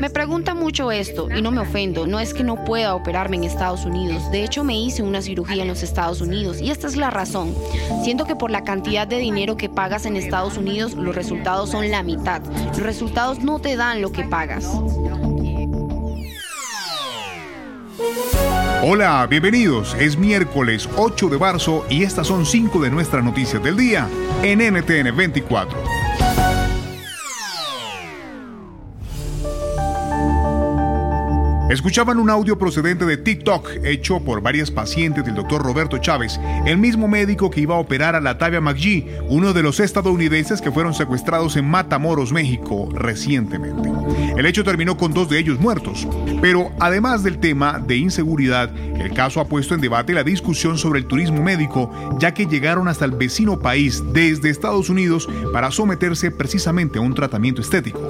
Me pregunta mucho esto y no me ofendo. No es que no pueda operarme en Estados Unidos. De hecho, me hice una cirugía en los Estados Unidos y esta es la razón. Siento que por la cantidad de dinero que pagas en Estados Unidos, los resultados son la mitad. Los resultados no te dan lo que pagas. Hola, bienvenidos. Es miércoles 8 de marzo y estas son 5 de nuestras noticias del día en NTN 24. Escuchaban un audio procedente de TikTok hecho por varias pacientes del doctor Roberto Chávez, el mismo médico que iba a operar a Latavia McGee, uno de los estadounidenses que fueron secuestrados en Matamoros, México, recientemente. El hecho terminó con dos de ellos muertos. Pero además del tema de inseguridad, el caso ha puesto en debate la discusión sobre el turismo médico, ya que llegaron hasta el vecino país desde Estados Unidos para someterse precisamente a un tratamiento estético.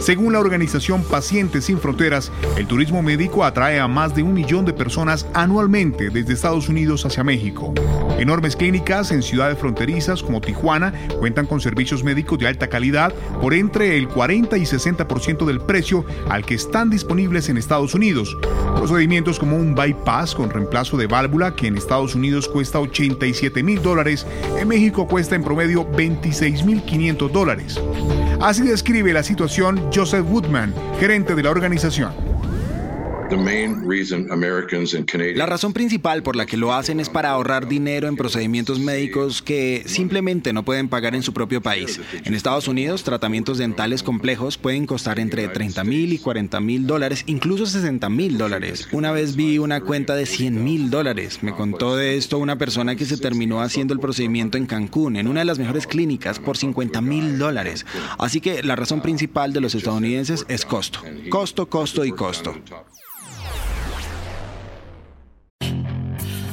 Según la organización Pacientes Sin Fronteras, el turismo médico atrae a más de un millón de personas anualmente desde Estados Unidos hacia México. Enormes clínicas en ciudades fronterizas como Tijuana cuentan con servicios médicos de alta calidad por entre el 40 y 60% del precio al que están disponibles en Estados Unidos. Procedimientos como un bypass con reemplazo de válvula que en Estados Unidos cuesta 87 mil dólares, en México cuesta en promedio 26 mil 500 dólares. Así describe la situación Joseph Woodman, gerente de la organización. La razón principal por la que lo hacen es para ahorrar dinero en procedimientos médicos que simplemente no pueden pagar en su propio país. En Estados Unidos, tratamientos dentales complejos pueden costar entre 30 mil y 40 mil dólares, incluso 60 mil dólares. Una vez vi una cuenta de 100 mil dólares. Me contó de esto una persona que se terminó haciendo el procedimiento en Cancún, en una de las mejores clínicas, por 50 mil dólares. Así que la razón principal de los estadounidenses es costo. Costo, costo y costo.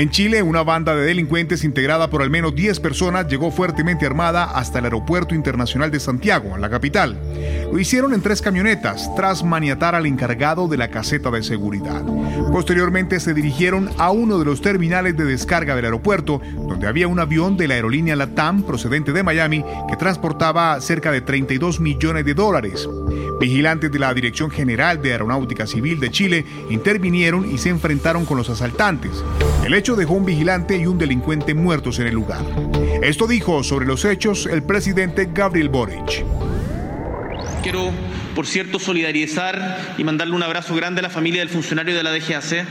En Chile, una banda de delincuentes integrada por al menos 10 personas llegó fuertemente armada hasta el Aeropuerto Internacional de Santiago, la capital. Lo hicieron en tres camionetas, tras maniatar al encargado de la caseta de seguridad. Posteriormente se dirigieron a uno de los terminales de descarga del aeropuerto, donde había un avión de la aerolínea LATAM procedente de Miami que transportaba cerca de 32 millones de dólares. Vigilantes de la Dirección General de Aeronáutica Civil de Chile intervinieron y se enfrentaron con los asaltantes. El hecho dejó un vigilante y un delincuente muertos en el lugar. Esto dijo sobre los hechos el presidente Gabriel Boric. Quiero, por cierto, solidarizar y mandarle un abrazo grande a la familia del funcionario de la DGAC,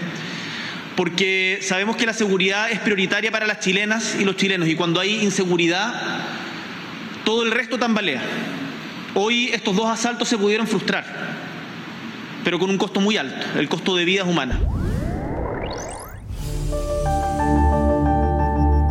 porque sabemos que la seguridad es prioritaria para las chilenas y los chilenos, y cuando hay inseguridad, todo el resto tambalea. Hoy estos dos asaltos se pudieron frustrar, pero con un costo muy alto, el costo de vidas humanas.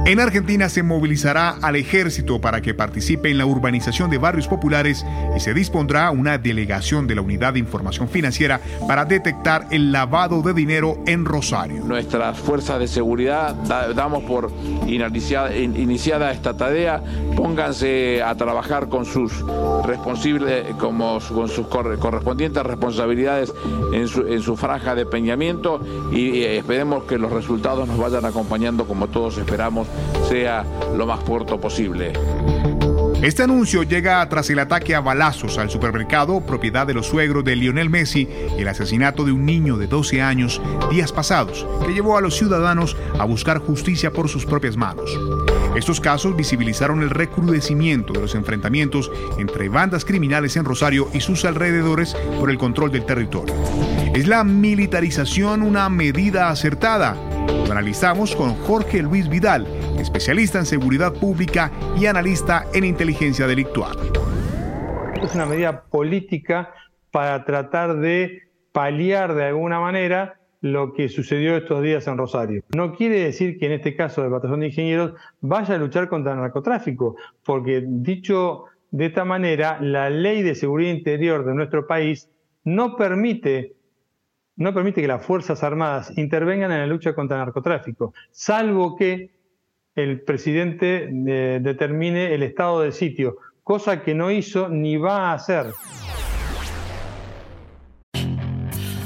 En Argentina se movilizará al ejército para que participe en la urbanización de barrios populares y se dispondrá una delegación de la Unidad de Información Financiera para detectar el lavado de dinero en Rosario. Nuestras fuerzas de seguridad damos por iniciada, esta tarea. Pónganse a trabajar con sus responsables, como, con sus correspondientes responsabilidades en su, en su franja de peñamiento y esperemos que los resultados nos vayan acompañando como todos esperamos sea lo más corto posible. Este anuncio llega tras el ataque a balazos al supermercado, propiedad de los suegros de Lionel Messi, y el asesinato de un niño de 12 años días pasados, que llevó a los ciudadanos a buscar justicia por sus propias manos. Estos casos visibilizaron el recrudecimiento de los enfrentamientos entre bandas criminales en Rosario y sus alrededores por el control del territorio. ¿Es la militarización una medida acertada? Lo analizamos con Jorge Luis Vidal, especialista en seguridad pública y analista en inteligencia delictual. Es una medida política para tratar de paliar de alguna manera lo que sucedió estos días en Rosario. No quiere decir que en este caso del batallón de ingenieros vaya a luchar contra el narcotráfico, porque dicho de esta manera, la ley de seguridad interior de nuestro país no permite, no permite que las Fuerzas Armadas intervengan en la lucha contra el narcotráfico, salvo que el presidente eh, determine el estado de sitio, cosa que no hizo ni va a hacer.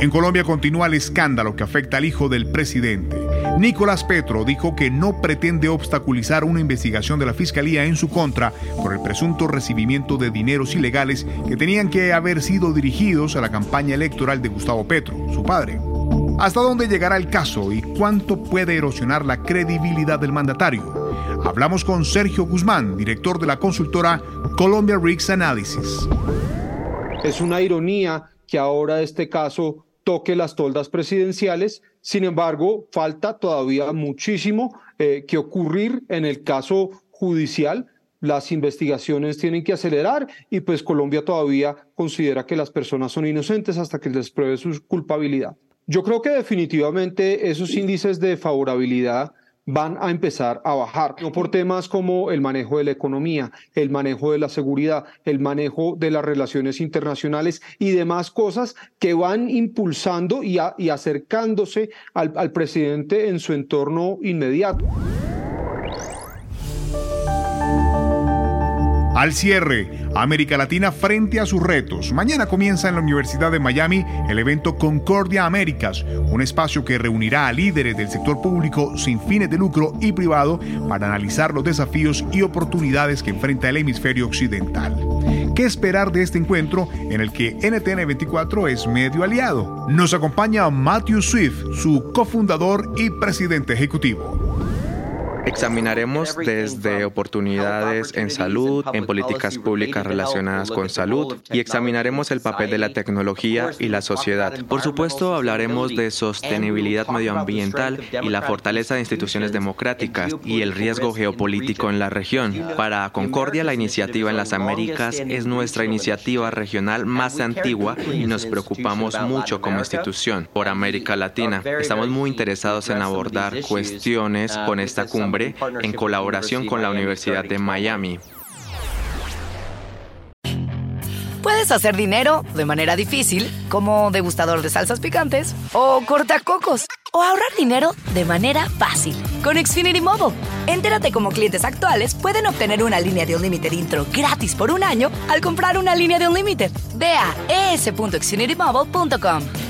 En Colombia continúa el escándalo que afecta al hijo del presidente. Nicolás Petro dijo que no pretende obstaculizar una investigación de la Fiscalía en su contra por el presunto recibimiento de dineros ilegales que tenían que haber sido dirigidos a la campaña electoral de Gustavo Petro, su padre. ¿Hasta dónde llegará el caso y cuánto puede erosionar la credibilidad del mandatario? Hablamos con Sergio Guzmán, director de la consultora Colombia Rigs Analysis. Es una ironía que ahora este caso toque las toldas presidenciales. Sin embargo, falta todavía muchísimo eh, que ocurrir en el caso judicial. Las investigaciones tienen que acelerar y pues Colombia todavía considera que las personas son inocentes hasta que les pruebe su culpabilidad. Yo creo que definitivamente esos índices de favorabilidad van a empezar a bajar, no por temas como el manejo de la economía, el manejo de la seguridad, el manejo de las relaciones internacionales y demás cosas que van impulsando y, acercándose al, al presidente en su entorno inmediato. Al cierre, América Latina frente a sus retos. Mañana comienza en la Universidad de Miami el evento Concordia Américas, un espacio que reunirá a líderes del sector público sin fines de lucro y privado para analizar los desafíos y oportunidades que enfrenta el hemisferio occidental. ¿Qué esperar de este encuentro en el que NTN 24 es medio aliado? Nos acompaña Matthew Swift, su cofundador y presidente ejecutivo. Examinaremos desde oportunidades en salud, en políticas públicas relacionadas con salud y examinaremos el papel de la tecnología y la sociedad. Por supuesto, hablaremos de sostenibilidad medioambiental y la fortaleza de instituciones democráticas y el riesgo geopolítico en la región. Para Concordia, la iniciativa en las Américas es nuestra iniciativa regional más antigua y nos preocupamos mucho como institución por América Latina. Estamos muy interesados en abordar cuestiones con esta cumbre en colaboración con la Universidad de Miami. Puedes hacer dinero de manera difícil, como degustador de salsas picantes, o cortacocos, o ahorrar dinero de manera fácil con Xfinity Mobile. Entérate cómo clientes actuales pueden obtener una línea de un límite intro gratis por un año al comprar una línea de un límite. Ve a es.xfinitymobile.com.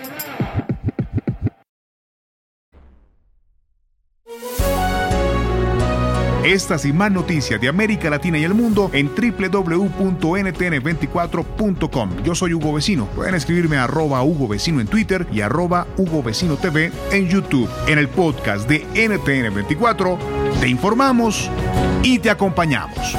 Estas y más noticias de América Latina y el mundo en www.ntn24.com. Yo soy Hugo Vecino. Pueden escribirme a arroba Hugo Vecino en Twitter y arroba Hugo Vecino TV en YouTube. En el podcast de NTN24 te informamos y te acompañamos.